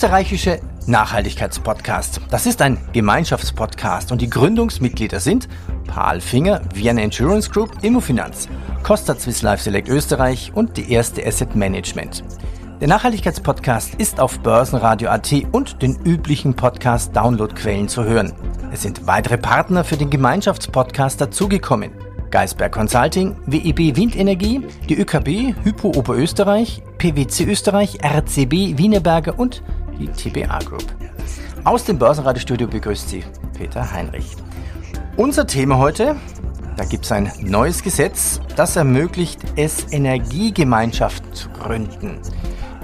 Österreichische Nachhaltigkeitspodcast. Das ist ein Gemeinschaftspodcast und die Gründungsmitglieder sind Paul Finger, Vienna Insurance Group, Immofinanz, Costa Swiss Life Select Österreich und die erste Asset Management. Der Nachhaltigkeitspodcast ist auf Börsenradio.at und den üblichen Podcast-Downloadquellen zu hören. Es sind weitere Partner für den Gemeinschaftspodcast dazugekommen. Geisberg Consulting, WEB Windenergie, die ÖKB, Hypo Oberösterreich, PwC Österreich, RCB Wienerberger und die TBA Group. Aus dem Börsenradiostudio begrüßt Sie Peter Heinrich. Unser Thema heute, da gibt es ein neues Gesetz, das ermöglicht es, Energiegemeinschaften zu gründen.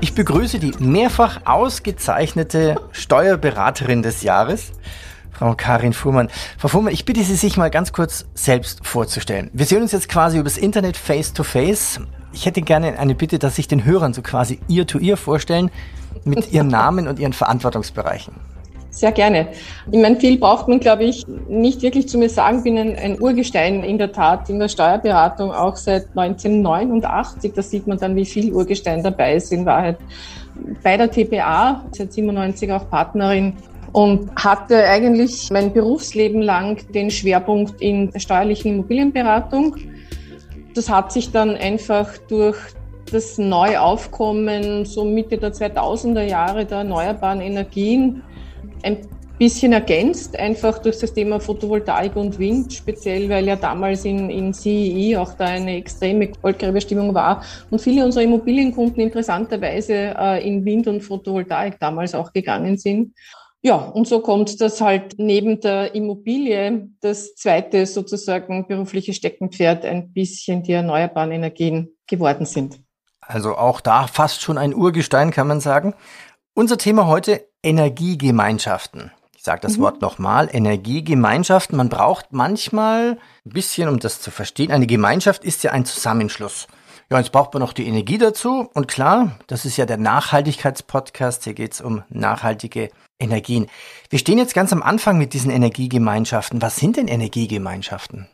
Ich begrüße die mehrfach ausgezeichnete Steuerberaterin des Jahres, Frau Karin Fuhrmann. Frau Fuhrmann, ich bitte Sie, sich mal ganz kurz selbst vorzustellen. Wir sehen uns jetzt quasi übers Internet face to face. Ich hätte gerne eine Bitte, dass sich den Hörern so quasi ihr to ihr vorstellen mit ihren Namen und ihren Verantwortungsbereichen. Sehr gerne. Ich meine, viel braucht man, glaube ich, nicht wirklich zu mir sagen. Ich bin ein, ein, Urgestein in der Tat in der Steuerberatung auch seit 1989. Da sieht man dann, wie viel Urgestein dabei ist in Wahrheit. Bei der TPA, seit 97 auch Partnerin und hatte eigentlich mein Berufsleben lang den Schwerpunkt in der steuerlichen Immobilienberatung. Das hat sich dann einfach durch das Neuaufkommen so Mitte der 2000er Jahre der erneuerbaren Energien ein bisschen ergänzt, einfach durch das Thema Photovoltaik und Wind, speziell weil ja damals in, in CEE e auch da eine extreme Goldgräberstimmung war und viele unserer Immobilienkunden interessanterweise äh, in Wind und Photovoltaik damals auch gegangen sind. Ja, und so kommt das halt neben der Immobilie das zweite sozusagen berufliche Steckenpferd ein bisschen die erneuerbaren Energien geworden sind. Also auch da fast schon ein Urgestein, kann man sagen. Unser Thema heute Energiegemeinschaften. Ich sage das mhm. Wort nochmal, Energiegemeinschaften. Man braucht manchmal ein bisschen, um das zu verstehen. Eine Gemeinschaft ist ja ein Zusammenschluss. Ja, jetzt braucht man noch die Energie dazu. Und klar, das ist ja der Nachhaltigkeitspodcast. Hier geht es um nachhaltige Energien. Wir stehen jetzt ganz am Anfang mit diesen Energiegemeinschaften. Was sind denn Energiegemeinschaften?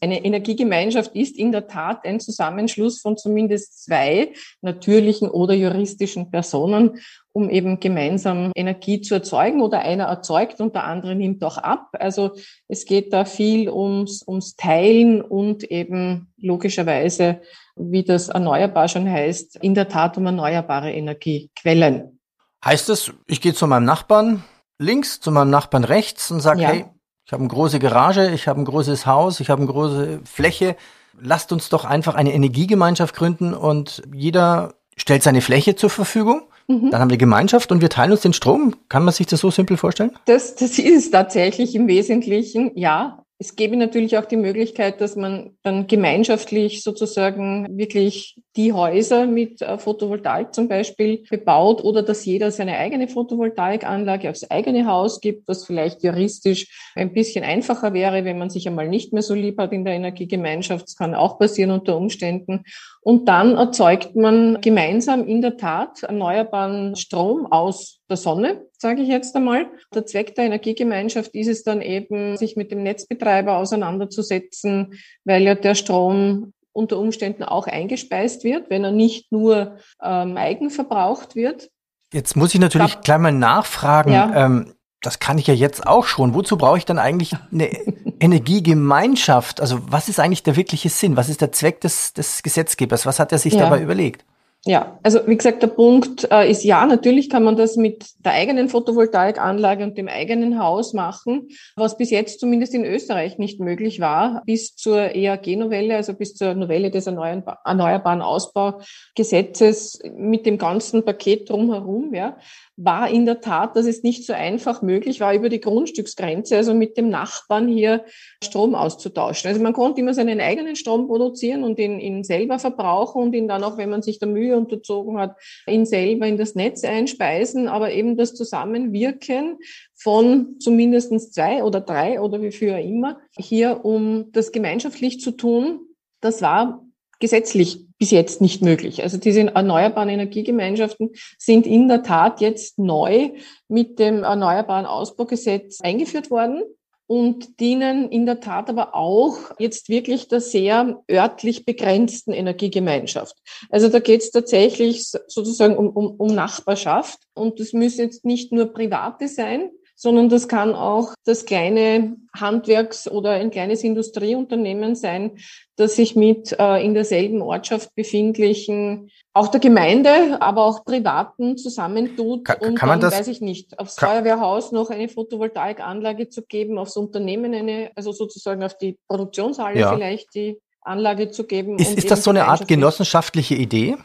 Eine Energiegemeinschaft ist in der Tat ein Zusammenschluss von zumindest zwei natürlichen oder juristischen Personen, um eben gemeinsam Energie zu erzeugen oder einer erzeugt und der andere nimmt auch ab. Also es geht da viel ums, ums Teilen und eben logischerweise, wie das erneuerbar schon heißt, in der Tat um erneuerbare Energiequellen. Heißt es, ich gehe zu meinem Nachbarn links, zu meinem Nachbarn rechts und sage, ja. hey, ich habe eine große Garage, ich habe ein großes Haus, ich habe eine große Fläche. Lasst uns doch einfach eine Energiegemeinschaft gründen und jeder stellt seine Fläche zur Verfügung. Mhm. Dann haben wir Gemeinschaft und wir teilen uns den Strom. Kann man sich das so simpel vorstellen? Das, das ist tatsächlich im Wesentlichen, ja. Es gäbe natürlich auch die Möglichkeit, dass man dann gemeinschaftlich sozusagen wirklich die Häuser mit äh, Photovoltaik zum Beispiel bebaut oder dass jeder seine eigene Photovoltaikanlage aufs eigene Haus gibt, was vielleicht juristisch ein bisschen einfacher wäre, wenn man sich einmal nicht mehr so lieb hat in der Energiegemeinschaft. Das kann auch passieren unter Umständen. Und dann erzeugt man gemeinsam in der Tat erneuerbaren Strom aus der Sonne, sage ich jetzt einmal. Der Zweck der Energiegemeinschaft ist es dann eben, sich mit dem Netzbetreiber auseinanderzusetzen, weil ja der Strom unter Umständen auch eingespeist wird, wenn er nicht nur ähm, eigenverbraucht wird. Jetzt muss ich natürlich Glaub, gleich mal nachfragen. Ja. Ähm, das kann ich ja jetzt auch schon. Wozu brauche ich dann eigentlich eine Energiegemeinschaft? Also was ist eigentlich der wirkliche Sinn? Was ist der Zweck des, des Gesetzgebers? Was hat er sich ja. dabei überlegt? Ja, also wie gesagt, der Punkt äh, ist ja, natürlich kann man das mit der eigenen Photovoltaikanlage und dem eigenen Haus machen, was bis jetzt zumindest in Österreich nicht möglich war, bis zur EAG-Novelle, also bis zur Novelle des Erneuerbaren Ausbaugesetzes mit dem ganzen Paket drumherum, ja war in der Tat, dass es nicht so einfach möglich war, über die Grundstücksgrenze, also mit dem Nachbarn hier Strom auszutauschen. Also man konnte immer seinen eigenen Strom produzieren und ihn, ihn selber verbrauchen und ihn dann auch, wenn man sich der Mühe unterzogen hat, ihn selber in das Netz einspeisen. Aber eben das Zusammenwirken von zumindestens zwei oder drei oder wie viel immer hier, um das gemeinschaftlich zu tun, das war gesetzlich bis jetzt nicht möglich. Also diese erneuerbaren Energiegemeinschaften sind in der Tat jetzt neu mit dem Erneuerbaren Ausbaugesetz eingeführt worden. Und dienen in der Tat aber auch jetzt wirklich der sehr örtlich begrenzten Energiegemeinschaft. Also da geht es tatsächlich sozusagen um, um, um Nachbarschaft und das müssen jetzt nicht nur private sein, sondern das kann auch das kleine Handwerks- oder ein kleines Industrieunternehmen sein, das sich mit äh, in derselben Ortschaft befindlichen, auch der Gemeinde, aber auch Privaten zusammentut, kann, kann man dann, das, weiß ich nicht, aufs kann, Feuerwehrhaus noch eine Photovoltaikanlage zu geben, aufs Unternehmen eine, also sozusagen auf die Produktionshalle ja. vielleicht die Anlage zu geben. Ist, ist das so eine Art genossenschaftliche Idee?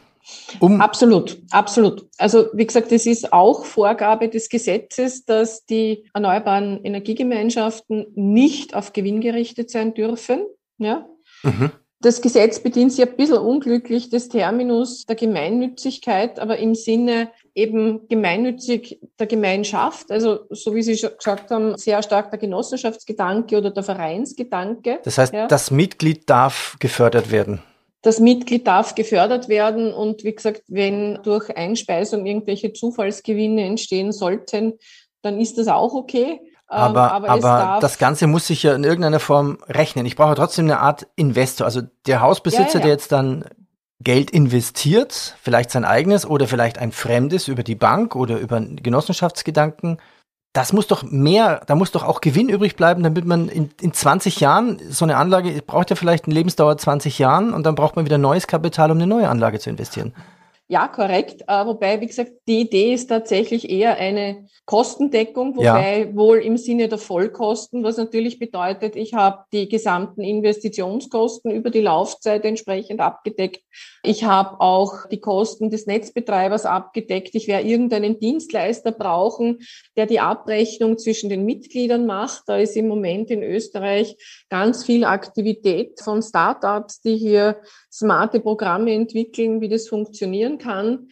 Um absolut, absolut. Also wie gesagt, es ist auch Vorgabe des Gesetzes, dass die erneuerbaren Energiegemeinschaften nicht auf Gewinn gerichtet sein dürfen. Ja? Mhm. Das Gesetz bedient sich ein bisschen unglücklich des Terminus der Gemeinnützigkeit, aber im Sinne eben gemeinnützig der Gemeinschaft, also so wie Sie schon gesagt haben, sehr stark der Genossenschaftsgedanke oder der Vereinsgedanke. Das heißt, ja. das Mitglied darf gefördert werden. Das Mitglied darf gefördert werden und wie gesagt, wenn durch Einspeisung irgendwelche Zufallsgewinne entstehen sollten, dann ist das auch okay. Ähm, aber, aber, aber das Ganze muss sich ja in irgendeiner Form rechnen. Ich brauche trotzdem eine Art Investor. Also der Hausbesitzer, ja, ja. der jetzt dann Geld investiert, vielleicht sein eigenes oder vielleicht ein fremdes über die Bank oder über einen Genossenschaftsgedanken, das muss doch mehr, da muss doch auch Gewinn übrig bleiben, damit man in, in 20 Jahren, so eine Anlage braucht ja vielleicht eine Lebensdauer 20 Jahren und dann braucht man wieder neues Kapital, um eine neue Anlage zu investieren. Ja, korrekt. Äh, wobei, wie gesagt, die Idee ist tatsächlich eher eine Kostendeckung, wobei ja. wohl im Sinne der Vollkosten, was natürlich bedeutet, ich habe die gesamten Investitionskosten über die Laufzeit entsprechend abgedeckt. Ich habe auch die Kosten des Netzbetreibers abgedeckt. Ich werde irgendeinen Dienstleister brauchen, der die Abrechnung zwischen den Mitgliedern macht. Da ist im Moment in Österreich ganz viel Aktivität von Startups, die hier smarte Programme entwickeln, wie das funktionieren kann.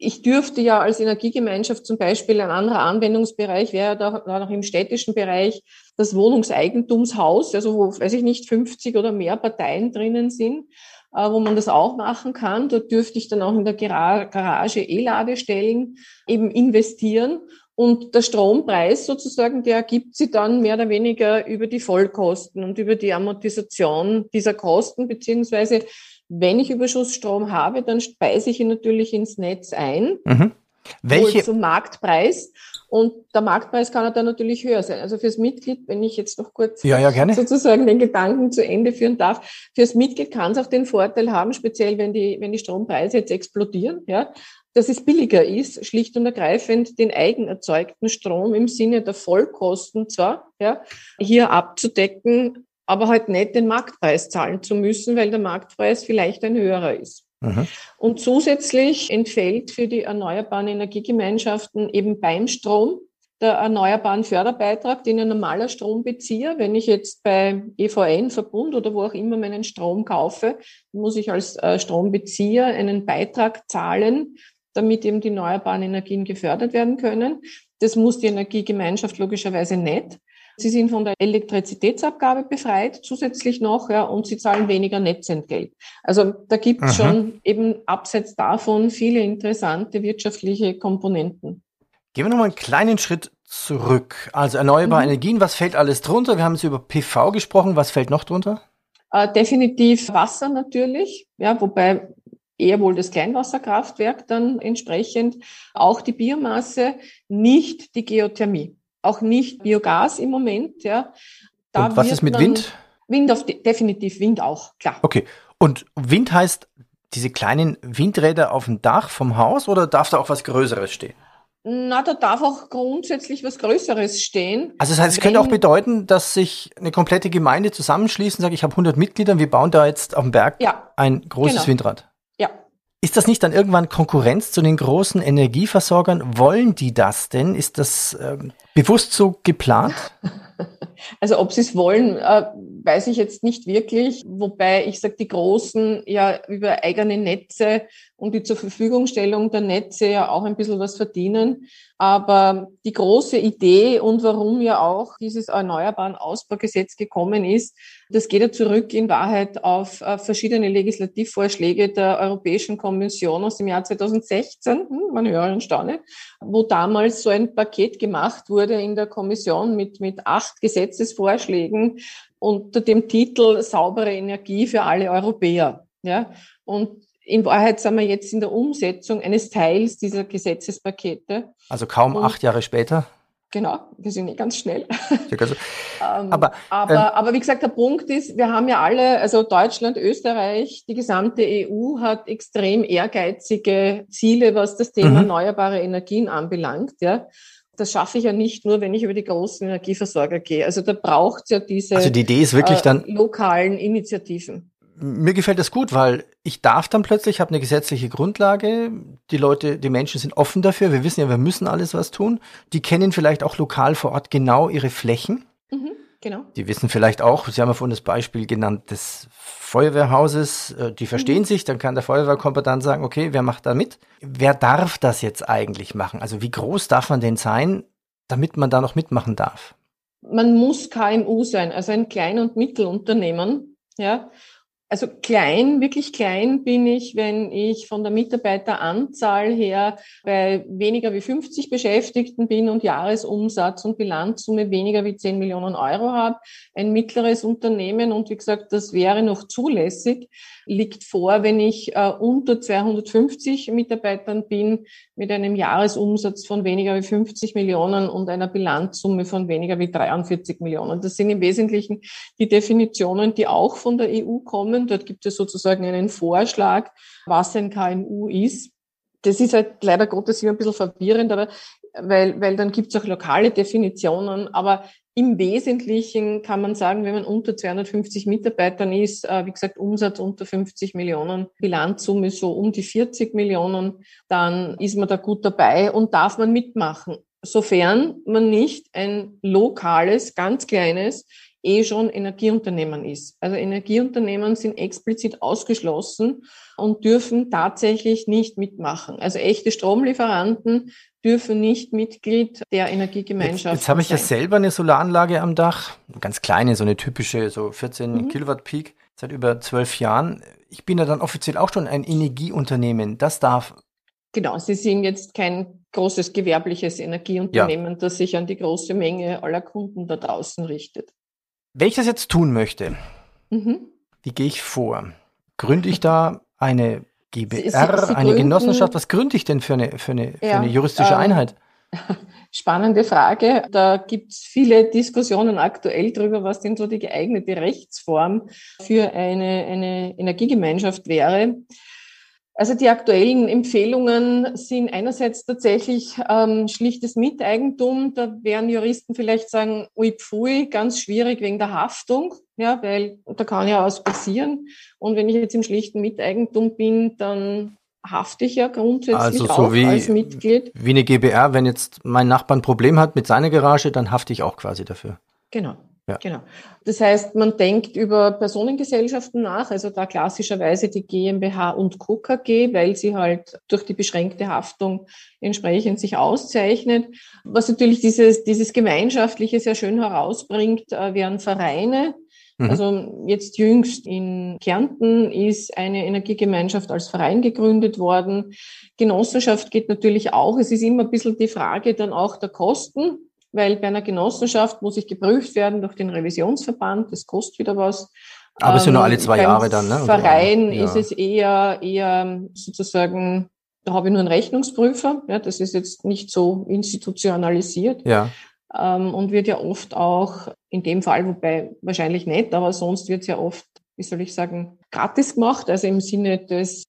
Ich dürfte ja als Energiegemeinschaft zum Beispiel ein anderer Anwendungsbereich wäre da, da noch im städtischen Bereich das Wohnungseigentumshaus, also wo, weiß ich nicht, 50 oder mehr Parteien drinnen sind, äh, wo man das auch machen kann. Dort dürfte ich dann auch in der Garage E-Ladestellen eben investieren. Und der Strompreis sozusagen, der ergibt sie dann mehr oder weniger über die Vollkosten und über die Amortisation dieser Kosten, beziehungsweise wenn ich Überschussstrom habe, dann speise ich ihn natürlich ins Netz ein. Mhm. Welche? Zum Marktpreis. Und der Marktpreis kann dann natürlich höher sein. Also fürs Mitglied, wenn ich jetzt noch kurz ja, ja, sozusagen den Gedanken zu Ende führen darf, fürs Mitglied kann es auch den Vorteil haben, speziell wenn die, wenn die Strompreise jetzt explodieren, ja, dass es billiger ist, schlicht und ergreifend den eigenerzeugten Strom im Sinne der Vollkosten zwar, ja, hier abzudecken, aber halt nicht den Marktpreis zahlen zu müssen, weil der Marktpreis vielleicht ein höherer ist. Mhm. Und zusätzlich entfällt für die erneuerbaren Energiegemeinschaften eben beim Strom der erneuerbaren Förderbeitrag, den ein normaler Strombezieher, wenn ich jetzt bei EVN, Verbund oder wo auch immer meinen Strom kaufe, muss ich als äh, Strombezieher einen Beitrag zahlen, damit eben die erneuerbaren Energien gefördert werden können. Das muss die Energiegemeinschaft logischerweise nicht. Sie sind von der Elektrizitätsabgabe befreit, zusätzlich noch, ja, und sie zahlen weniger Netzentgelt. Also da gibt es schon eben abseits davon viele interessante wirtschaftliche Komponenten. Gehen wir nochmal einen kleinen Schritt zurück. Also erneuerbare mhm. Energien, was fällt alles drunter? Wir haben jetzt über PV gesprochen, was fällt noch drunter? Äh, definitiv Wasser natürlich, ja, wobei eher wohl das Kleinwasserkraftwerk dann entsprechend, auch die Biomasse, nicht die Geothermie auch nicht Biogas im Moment. Ja. Da Und was ist mit Wind? Wind auf definitiv Wind auch, klar. Okay. Und Wind heißt diese kleinen Windräder auf dem Dach vom Haus oder darf da auch was Größeres stehen? Na, da darf auch grundsätzlich was Größeres stehen. Also das heißt, es könnte auch bedeuten, dass sich eine komplette Gemeinde zusammenschließt und sagt, ich habe 100 Mitglieder, wir bauen da jetzt auf dem Berg ja, ein großes genau. Windrad. Ist das nicht dann irgendwann Konkurrenz zu den großen Energieversorgern? Wollen die das denn? Ist das ähm, bewusst so geplant? Also ob sie es wollen, äh, weiß ich jetzt nicht wirklich, wobei ich sage, die Großen ja über eigene Netze und die zur Verfügungstellung der Netze ja auch ein bisschen was verdienen. Aber die große Idee und warum ja auch dieses Erneuerbaren Ausbaugesetz gekommen ist, das geht ja zurück in Wahrheit auf äh, verschiedene Legislativvorschläge der Europäischen Kommission aus dem Jahr 2016, hm, man höre und staune, wo damals so ein Paket gemacht wurde in der Kommission mit, mit acht Gesetzesvorschlägen unter dem Titel saubere Energie für alle Europäer. Ja, und in Wahrheit sind wir jetzt in der Umsetzung eines Teils dieser Gesetzespakete. Also kaum Und acht Jahre später. Genau, wir sind nicht ganz schnell. ähm, aber, aber, ähm, aber wie gesagt, der Punkt ist, wir haben ja alle, also Deutschland, Österreich, die gesamte EU hat extrem ehrgeizige Ziele, was das Thema mhm. erneuerbare Energien anbelangt. Ja. Das schaffe ich ja nicht nur, wenn ich über die großen Energieversorger gehe. Also da braucht es ja diese also die Idee ist wirklich äh, dann lokalen Initiativen mir gefällt das gut, weil ich darf dann plötzlich, habe eine gesetzliche Grundlage, die Leute, die Menschen sind offen dafür, wir wissen ja, wir müssen alles was tun. Die kennen vielleicht auch lokal vor Ort genau ihre Flächen. Mhm, Genau. Die wissen vielleicht auch, Sie haben ja vorhin das Beispiel genannt des Feuerwehrhauses, äh, die mhm. verstehen mhm. sich, dann kann der Feuerwehrkompetent sagen, okay, wer macht da mit? Wer darf das jetzt eigentlich machen? Also wie groß darf man denn sein, damit man da noch mitmachen darf? Man muss KMU sein, also ein Klein- und Mittelunternehmen, ja. Also klein, wirklich klein bin ich, wenn ich von der Mitarbeiteranzahl her bei weniger wie 50 Beschäftigten bin und Jahresumsatz und Bilanzsumme weniger wie 10 Millionen Euro habe. Ein mittleres Unternehmen und wie gesagt, das wäre noch zulässig liegt vor, wenn ich äh, unter 250 Mitarbeitern bin, mit einem Jahresumsatz von weniger wie 50 Millionen und einer Bilanzsumme von weniger wie 43 Millionen. Das sind im Wesentlichen die Definitionen, die auch von der EU kommen. Dort gibt es sozusagen einen Vorschlag, was ein KMU ist. Das ist halt leider Gottes immer ein bisschen verwirrend, aber weil, weil dann gibt es auch lokale Definitionen. Aber im Wesentlichen kann man sagen, wenn man unter 250 Mitarbeitern ist, äh, wie gesagt, Umsatz unter 50 Millionen, Bilanzsumme so um die 40 Millionen, dann ist man da gut dabei und darf man mitmachen. Sofern man nicht ein lokales, ganz kleines, eh schon Energieunternehmen ist. Also Energieunternehmen sind explizit ausgeschlossen und dürfen tatsächlich nicht mitmachen. Also echte Stromlieferanten dürfen nicht Mitglied der Energiegemeinschaft sein. Jetzt, jetzt habe ich ja selber eine Solaranlage am Dach, ganz kleine, so eine typische, so 14 mhm. Kilowatt Peak, seit über zwölf Jahren. Ich bin ja dann offiziell auch schon ein Energieunternehmen. Das darf. Genau, Sie sind jetzt kein großes gewerbliches Energieunternehmen, ja. das sich an die große Menge aller Kunden da draußen richtet. Wenn ich das jetzt tun möchte, mhm. wie gehe ich vor? Gründe ich da eine GBR, Sie, Sie eine Genossenschaft. Was gründe ich denn für eine, für eine, ja, für eine juristische ähm, Einheit? Spannende Frage. Da gibt es viele Diskussionen aktuell darüber, was denn so die geeignete Rechtsform für eine, eine Energiegemeinschaft wäre. Also die aktuellen Empfehlungen sind einerseits tatsächlich ähm, schlichtes Miteigentum. Da werden Juristen vielleicht sagen, ui pfui, ganz schwierig wegen der Haftung, ja, weil da kann ja was passieren. Und wenn ich jetzt im schlichten Miteigentum bin, dann hafte ich ja grundsätzlich also so auch wie, als Mitglied. Wie eine GBR, wenn jetzt mein Nachbar ein Problem hat mit seiner Garage, dann hafte ich auch quasi dafür. Genau. Ja. Genau. Das heißt, man denkt über Personengesellschaften nach, also da klassischerweise die GmbH und Co. KG, weil sie halt durch die beschränkte Haftung entsprechend sich auszeichnet. Was natürlich dieses, dieses Gemeinschaftliche sehr schön herausbringt, äh, wären Vereine. Mhm. Also jetzt jüngst in Kärnten ist eine Energiegemeinschaft als Verein gegründet worden. Genossenschaft geht natürlich auch. Es ist immer ein bisschen die Frage dann auch der Kosten weil bei einer Genossenschaft muss ich geprüft werden durch den Revisionsverband, das kostet wieder was. Aber es sind nur alle zwei ähm, Jahre dann, ne? Verein ja. ist es eher, eher sozusagen, da habe ich nur einen Rechnungsprüfer, ja, das ist jetzt nicht so institutionalisiert. Ja. Ähm, und wird ja oft auch, in dem Fall, wobei wahrscheinlich nicht, aber sonst wird es ja oft, wie soll ich sagen, gratis gemacht, also im Sinne des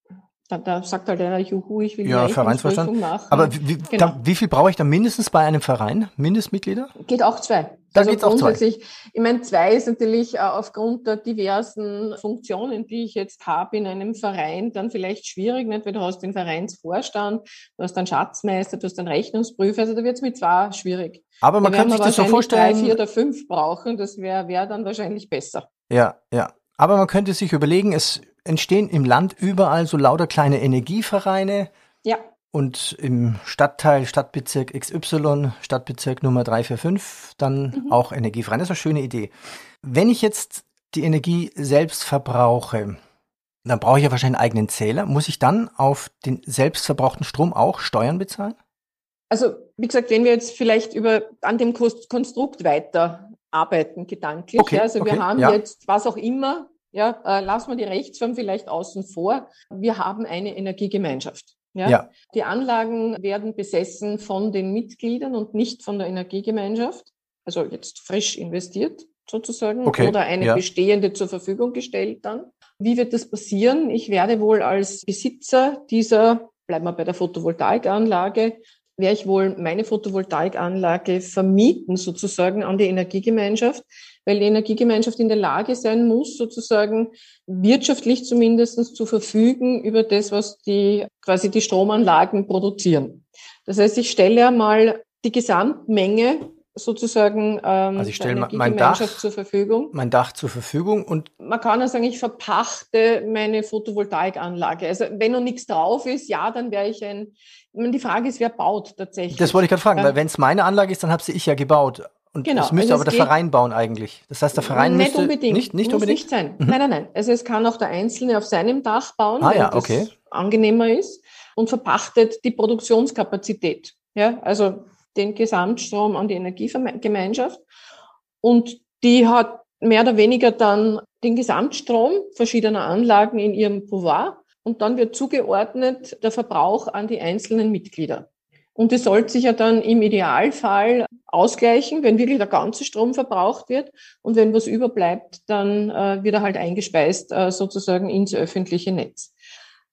da, da sagt halt einer, juhu, ich will ja, Vereinsvorstand. machen. Aber wie, genau. da, wie viel brauche ich da mindestens bei einem Verein? Mindestmitglieder? Geht auch zwei. Da also geht's auch zwei. Ich meine, zwei ist natürlich äh, aufgrund der diversen Funktionen, die ich jetzt habe in einem Verein, dann vielleicht schwierig, nicht? weil du hast den Vereinsvorstand, du hast einen Schatzmeister, du hast einen Rechnungsprüfer, also da wird es mit zwei schwierig. Aber man da kann sich das so vorstellen. drei, vier oder fünf brauchen, das wäre wär dann wahrscheinlich besser. Ja, ja. Aber man könnte sich überlegen, es entstehen im Land überall so lauter kleine Energievereine. Ja. Und im Stadtteil, Stadtbezirk XY, Stadtbezirk Nummer 345, dann mhm. auch Energievereine. Das ist eine schöne Idee. Wenn ich jetzt die Energie selbst verbrauche, dann brauche ich ja wahrscheinlich einen eigenen Zähler. Muss ich dann auf den selbstverbrauchten Strom auch Steuern bezahlen? Also, wie gesagt, wenn wir jetzt vielleicht über, an dem Konstrukt weiter arbeiten, gedanklich. Okay, ja, also okay, wir haben ja. jetzt, was auch immer, ja, äh, lassen wir die Rechtsform vielleicht außen vor. Wir haben eine Energiegemeinschaft. Ja? ja? Die Anlagen werden besessen von den Mitgliedern und nicht von der Energiegemeinschaft. Also jetzt frisch investiert sozusagen okay, oder eine ja. bestehende zur Verfügung gestellt dann. Wie wird das passieren? Ich werde wohl als Besitzer dieser, bleiben wir bei der Photovoltaikanlage, werde ich wohl meine Photovoltaikanlage vermieten sozusagen an die Energiegemeinschaft, weil die Energiegemeinschaft in der Lage sein muss, sozusagen wirtschaftlich zumindest zu verfügen über das, was die quasi die Stromanlagen produzieren. Das heißt, ich stelle einmal die Gesamtmenge sozusagen ähm, also ich stelle mein Dach zur Verfügung. Mein Dach zur Verfügung und man kann ja sagen, ich verpachte meine Photovoltaikanlage. Also wenn noch nichts drauf ist, ja, dann wäre ich ein. meine, die Frage ist, wer baut tatsächlich? Das wollte ich gerade fragen, ja. weil wenn es meine Anlage ist, dann habe sie ich ja gebaut. Und genau. das müsste also aber der Verein bauen eigentlich. Das heißt, der Verein nicht müsste unbedingt. nicht, nicht Muss unbedingt nicht sein. Mhm. Nein, nein, nein. Also es kann auch der Einzelne auf seinem Dach bauen, ah, ja, okay. das angenehmer ist und verpachtet die Produktionskapazität. Ja, also den Gesamtstrom an die Energiegemeinschaft. Und die hat mehr oder weniger dann den Gesamtstrom verschiedener Anlagen in ihrem Pouvoir und dann wird zugeordnet der Verbrauch an die einzelnen Mitglieder. Und das sollte sich ja dann im Idealfall ausgleichen, wenn wirklich der ganze Strom verbraucht wird. Und wenn was überbleibt, dann äh, wird er halt eingespeist äh, sozusagen ins öffentliche Netz.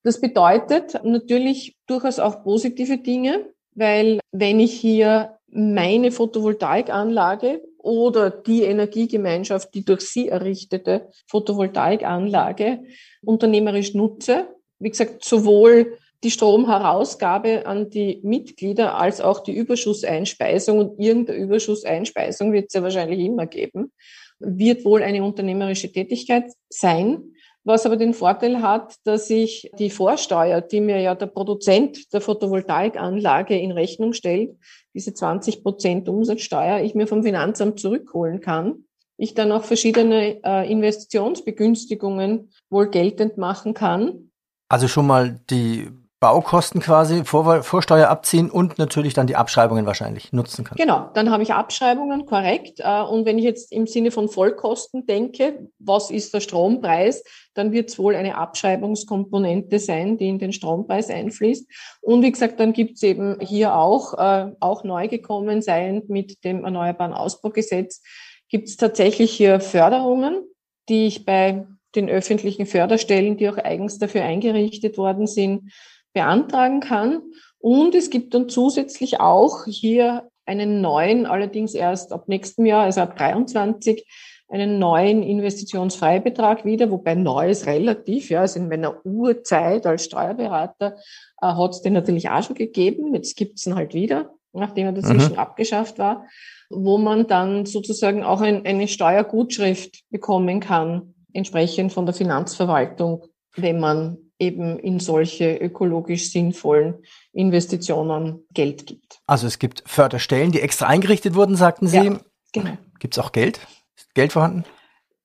Das bedeutet natürlich durchaus auch positive Dinge weil wenn ich hier meine Photovoltaikanlage oder die Energiegemeinschaft, die durch sie errichtete Photovoltaikanlage unternehmerisch nutze, wie gesagt, sowohl die Stromherausgabe an die Mitglieder als auch die Überschusseinspeisung und irgendeine Überschusseinspeisung wird es ja wahrscheinlich immer geben, wird wohl eine unternehmerische Tätigkeit sein was aber den Vorteil hat, dass ich die Vorsteuer, die mir ja der Produzent der Photovoltaikanlage in Rechnung stellt, diese 20 Prozent Umsatzsteuer, ich mir vom Finanzamt zurückholen kann. Ich dann auch verschiedene äh, Investitionsbegünstigungen wohl geltend machen kann. Also schon mal die Baukosten quasi vor, Vorsteuer abziehen und natürlich dann die Abschreibungen wahrscheinlich nutzen kann. Genau, dann habe ich Abschreibungen, korrekt. Äh, und wenn ich jetzt im Sinne von Vollkosten denke, was ist der Strompreis, dann wird es wohl eine Abschreibungskomponente sein, die in den Strompreis einfließt. Und wie gesagt, dann gibt es eben hier auch, äh, auch neu gekommen, seiend mit dem Erneuerbaren Ausbaugesetz, gibt es tatsächlich hier Förderungen, die ich bei den öffentlichen Förderstellen, die auch eigens dafür eingerichtet worden sind, beantragen kann. Und es gibt dann zusätzlich auch hier einen neuen, allerdings erst ab nächstem Jahr, also ab 23, einen neuen Investitionsfreibetrag wieder, wobei neu ist relativ, ja, also in meiner Urzeit als Steuerberater äh, hat es den natürlich auch schon gegeben, jetzt gibt es ihn halt wieder, nachdem er dazwischen mhm. abgeschafft war, wo man dann sozusagen auch ein, eine Steuergutschrift bekommen kann, entsprechend von der Finanzverwaltung, wenn man eben in solche ökologisch sinnvollen Investitionen Geld gibt. Also es gibt Förderstellen, die extra eingerichtet wurden, sagten Sie. Ja, genau. Gibt es auch Geld? Ist Geld vorhanden?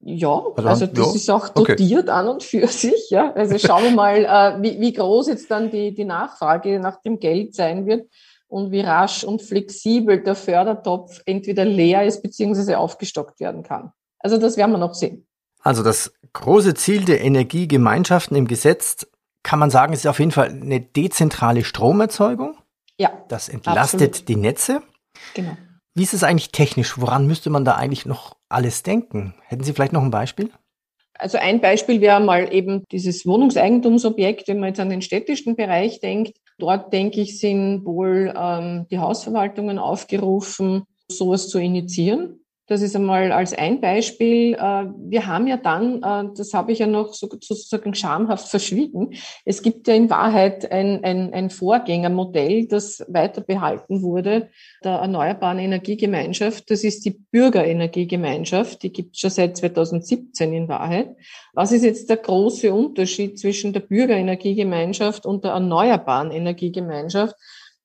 Ja, also, also das ja. ist auch dotiert okay. an und für sich. Ja. Also schauen wir mal, äh, wie, wie groß jetzt dann die, die Nachfrage nach dem Geld sein wird und wie rasch und flexibel der Fördertopf entweder leer ist beziehungsweise aufgestockt werden kann. Also das werden wir noch sehen. Also das große Ziel der Energiegemeinschaften im Gesetz kann man sagen, ist auf jeden Fall eine dezentrale Stromerzeugung. Ja. Das entlastet absolut. die Netze. Genau. Wie ist es eigentlich technisch? Woran müsste man da eigentlich noch alles denken? Hätten Sie vielleicht noch ein Beispiel? Also ein Beispiel wäre mal eben dieses Wohnungseigentumsobjekt, wenn man jetzt an den städtischen Bereich denkt. Dort, denke ich, sind wohl ähm, die Hausverwaltungen aufgerufen, sowas zu initiieren. Das ist einmal als ein Beispiel. Äh, wir haben ja dann, äh, das habe ich ja noch sozusagen schamhaft verschwiegen, es gibt ja in Wahrheit ein, ein, ein Vorgängermodell, das weiter behalten wurde, der Erneuerbaren Energiegemeinschaft. Das ist die Bürgerenergiegemeinschaft, die gibt es schon seit 2017 in Wahrheit. Was ist jetzt der große Unterschied zwischen der Bürgerenergiegemeinschaft und der Erneuerbaren Energiegemeinschaft?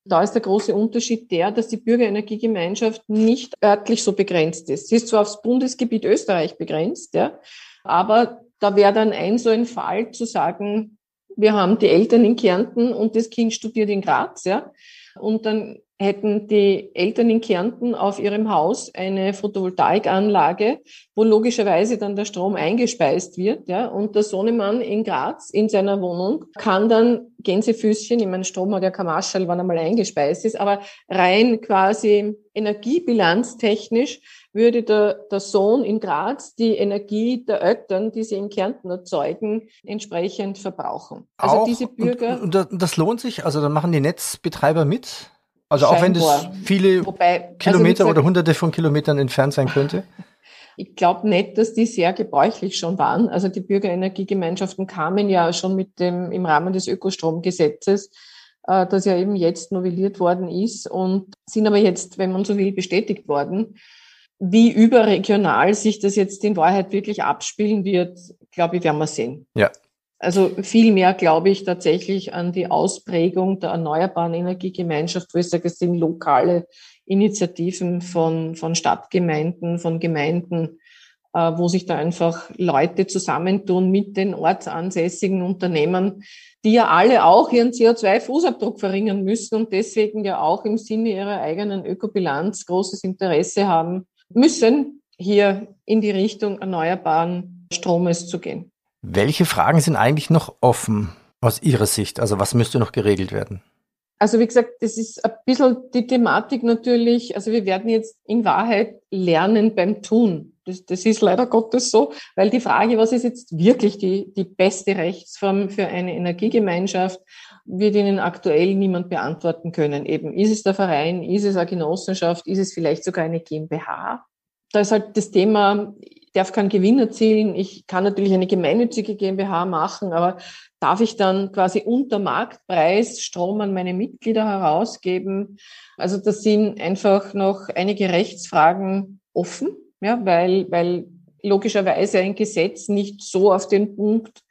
Da ist der große Unterschied der, dass die Bürgerenergiegemeinschaft nicht örtlich so begrenzt ist. Sie ist zwar aufs Bundesgebiet Österreich begrenzt, ja, aber da wäre dann ein so ein Fall zu sagen, wir haben die Eltern in Kärnten und das Kind studiert in Graz, ja, und dann hätten die Eltern in Kärnten auf ihrem Haus eine Photovoltaikanlage, wo logischerweise dann der Strom eingespeist wird. Ja, und der Sohnemann in Graz in seiner Wohnung kann dann Gänsefüßchen, ich meine, Strom hat ja kein Marschall, wann einmal eingespeist ist, aber rein quasi energiebilanztechnisch würde der, der Sohn in Graz die Energie der Eltern, die sie in Kärnten erzeugen, entsprechend verbrauchen. Also Auch, diese Bürger. Und, und das lohnt sich, also da machen die Netzbetreiber mit? Also auch wenn das viele Wobei, also Kilometer also oder hunderte von Kilometern entfernt sein könnte? Ich glaube nicht, dass die sehr gebräuchlich schon waren. Also die Bürgerenergiegemeinschaften kamen ja schon mit dem im Rahmen des Ökostromgesetzes, äh, das ja eben jetzt novelliert worden ist und sind aber jetzt, wenn man so will, bestätigt worden. Wie überregional sich das jetzt in Wahrheit wirklich abspielen wird, glaube ich, werden wir sehen. Ja, also viel mehr glaube ich tatsächlich an die Ausprägung der erneuerbaren Energiegemeinschaft, wo ich sage, es sind lokale Initiativen von, von Stadtgemeinden, von Gemeinden, äh, wo sich da einfach Leute zusammentun mit den ortsansässigen Unternehmen, die ja alle auch ihren CO2-Fußabdruck verringern müssen und deswegen ja auch im Sinne ihrer eigenen Ökobilanz großes Interesse haben müssen, hier in die Richtung erneuerbaren Stromes zu gehen. Welche Fragen sind eigentlich noch offen aus Ihrer Sicht? Also was müsste noch geregelt werden? Also wie gesagt, das ist ein bisschen die Thematik natürlich. Also wir werden jetzt in Wahrheit lernen beim Tun. Das, das ist leider Gottes so, weil die Frage, was ist jetzt wirklich die, die beste Rechtsform für eine Energiegemeinschaft, wird Ihnen aktuell niemand beantworten können. Eben, ist es der Verein, ist es eine Genossenschaft, ist es vielleicht sogar eine GmbH? Da ist halt das Thema, darf keinen Gewinn erzielen. Ich kann natürlich eine gemeinnützige GmbH machen, aber darf ich dann quasi unter Marktpreis Strom an meine Mitglieder herausgeben? Also das sind einfach noch einige Rechtsfragen offen, ja, weil, weil logischerweise ein Gesetz nicht so auf den Punkt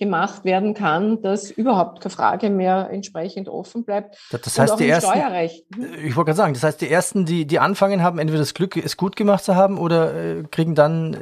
gemacht werden kann, dass überhaupt keine Frage mehr entsprechend offen bleibt. Das heißt, die ersten, Steuerrecht. ich wollte gerade sagen, das heißt, die ersten, die, die anfangen haben, entweder das Glück, es gut gemacht zu haben oder äh, kriegen dann äh,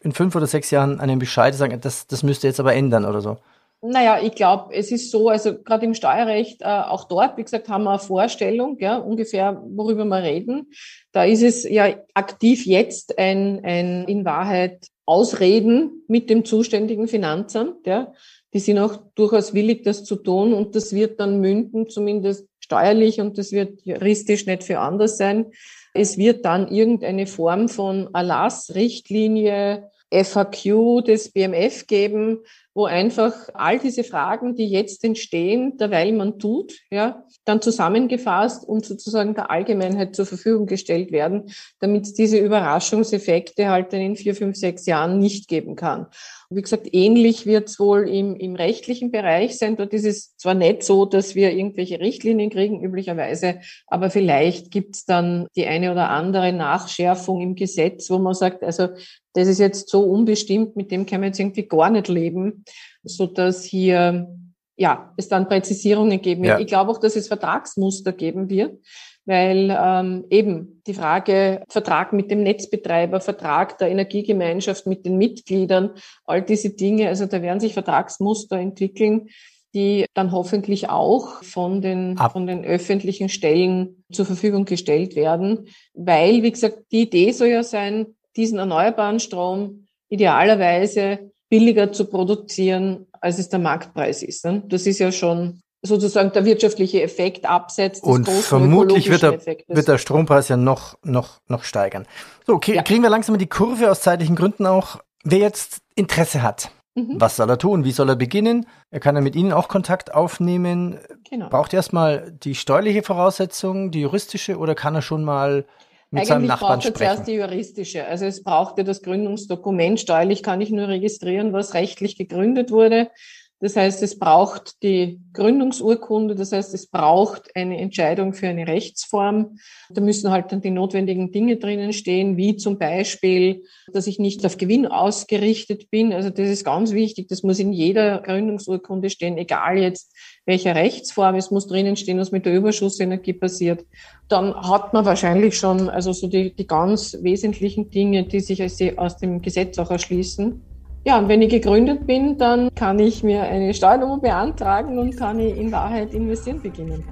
in fünf oder sechs Jahren einen Bescheid, sagen, das, das müsste jetzt aber ändern oder so. Naja, ich glaube, es ist so, also gerade im Steuerrecht, äh, auch dort, wie gesagt, haben wir eine Vorstellung, ja, ungefähr, worüber wir reden. Da ist es ja aktiv jetzt ein, ein in Wahrheit Ausreden mit dem zuständigen Finanzamt, ja. Die sind auch durchaus willig, das zu tun und das wird dann münden, zumindest steuerlich und das wird juristisch nicht für anders sein. Es wird dann irgendeine Form von Erlass, Richtlinie, FAQ des BMF geben, wo einfach all diese Fragen, die jetzt entstehen, derweil man tut, ja, dann zusammengefasst und sozusagen der Allgemeinheit zur Verfügung gestellt werden, damit es diese Überraschungseffekte halt dann in vier, fünf, sechs Jahren nicht geben kann. Und wie gesagt, ähnlich wird es wohl im, im rechtlichen Bereich sein. Dort ist es zwar nicht so, dass wir irgendwelche Richtlinien kriegen, üblicherweise, aber vielleicht gibt es dann die eine oder andere Nachschärfung im Gesetz, wo man sagt, also das ist jetzt so unbestimmt, mit dem kann man jetzt irgendwie gar nicht leben, so dass hier ja es dann Präzisierungen geben wird. Ja. Ich glaube auch, dass es Vertragsmuster geben wird, weil ähm, eben die Frage Vertrag mit dem Netzbetreiber, Vertrag der Energiegemeinschaft mit den Mitgliedern, all diese Dinge, also da werden sich Vertragsmuster entwickeln, die dann hoffentlich auch von den, von den öffentlichen Stellen zur Verfügung gestellt werden, weil, wie gesagt, die Idee soll ja sein, diesen erneuerbaren Strom idealerweise billiger zu produzieren, als es der Marktpreis ist. Ne? Das ist ja schon sozusagen der wirtschaftliche Effekt abseits des Und vermutlich wird der, wird der Strompreis ja noch, noch, noch steigern. So, okay, ja. kriegen wir langsam die Kurve aus zeitlichen Gründen auch. Wer jetzt Interesse hat, mhm. was soll er tun? Wie soll er beginnen? Er kann ja mit Ihnen auch Kontakt aufnehmen. Genau. Braucht er erstmal die steuerliche Voraussetzung, die juristische, oder kann er schon mal mit Eigentlich seinem Nachbarn braucht es zuerst die juristische. Also es brauchte das Gründungsdokument. Steuerlich kann ich nur registrieren, was rechtlich gegründet wurde. Das heißt, es braucht die Gründungsurkunde, das heißt, es braucht eine Entscheidung für eine Rechtsform. Da müssen halt dann die notwendigen Dinge drinnen stehen, wie zum Beispiel, dass ich nicht auf Gewinn ausgerichtet bin. Also das ist ganz wichtig. Das muss in jeder Gründungsurkunde stehen, egal jetzt welcher Rechtsform. Es muss drinnen stehen, was mit der Überschussenergie passiert. Dann hat man wahrscheinlich schon also so die, die ganz wesentlichen Dinge, die sich aus dem Gesetz auch erschließen. Ja, und wenn ich gegründet bin, dann kann ich mir eine Steuernummer beantragen und kann ich in Wahrheit investieren beginnen.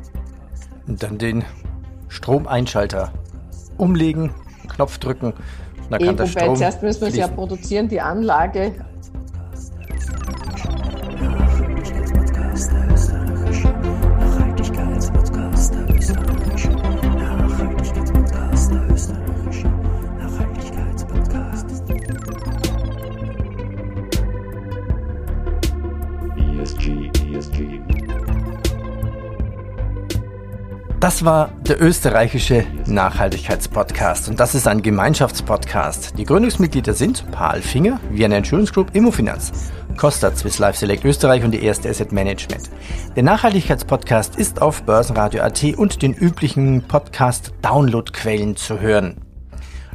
Und dann den Stromeinschalter umlegen, Knopf drücken. Dann kann e, der Strom zuerst müssen wir es ja produzieren, die Anlage War der österreichische Nachhaltigkeitspodcast und das ist ein Gemeinschaftspodcast. Die Gründungsmitglieder sind Paul Finger, Vienna Insurance Group, Immofinanz, Costa Swiss Life Select Österreich und die erste Asset Management. Der Nachhaltigkeitspodcast ist auf Börsenradio.at und den üblichen Podcast-Download-Quellen zu hören.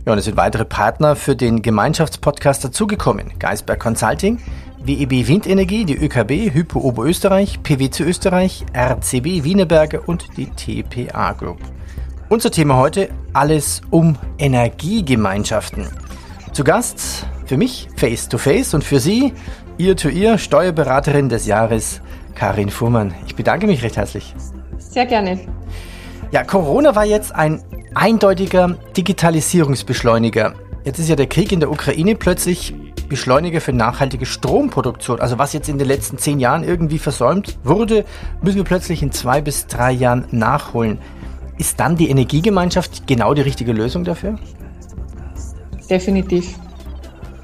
Ja, und es sind weitere Partner für den Gemeinschaftspodcast dazugekommen. Geisberg Consulting, WEB Windenergie, die ÖKB, Hypo Oberösterreich, PwC Österreich, RCB Wienerberger und die TPA Group. Unser Thema heute, alles um Energiegemeinschaften. Zu Gast für mich Face to Face und für Sie, Ear to Ear, Steuerberaterin des Jahres, Karin Fuhrmann. Ich bedanke mich recht herzlich. Sehr gerne. Ja, Corona war jetzt ein eindeutiger Digitalisierungsbeschleuniger. Jetzt ist ja der Krieg in der Ukraine plötzlich Beschleuniger für nachhaltige Stromproduktion. Also was jetzt in den letzten zehn Jahren irgendwie versäumt wurde, müssen wir plötzlich in zwei bis drei Jahren nachholen. Ist dann die Energiegemeinschaft genau die richtige Lösung dafür? Definitiv.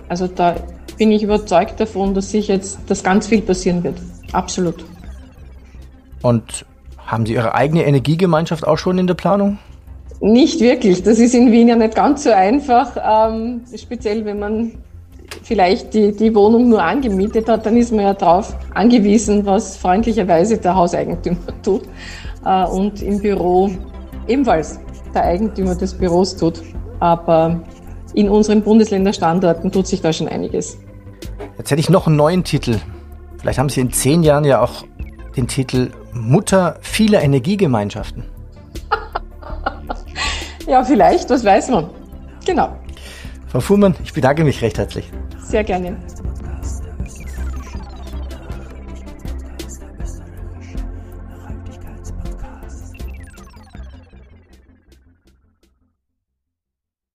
Also da bin ich überzeugt davon, dass sich jetzt das ganz viel passieren wird. Absolut. Und haben Sie Ihre eigene Energiegemeinschaft auch schon in der Planung? Nicht wirklich. Das ist in Wien ja nicht ganz so einfach. Ähm, speziell, wenn man vielleicht die, die Wohnung nur angemietet hat, dann ist man ja darauf angewiesen, was freundlicherweise der Hauseigentümer tut äh, und im Büro ebenfalls der Eigentümer des Büros tut. Aber in unseren Bundesländerstandorten tut sich da schon einiges. Jetzt hätte ich noch einen neuen Titel. Vielleicht haben Sie in zehn Jahren ja auch den Titel Mutter vieler Energiegemeinschaften. ja, vielleicht, das weiß man. Genau. Frau Fuhrmann, ich bedanke mich recht herzlich. Sehr gerne.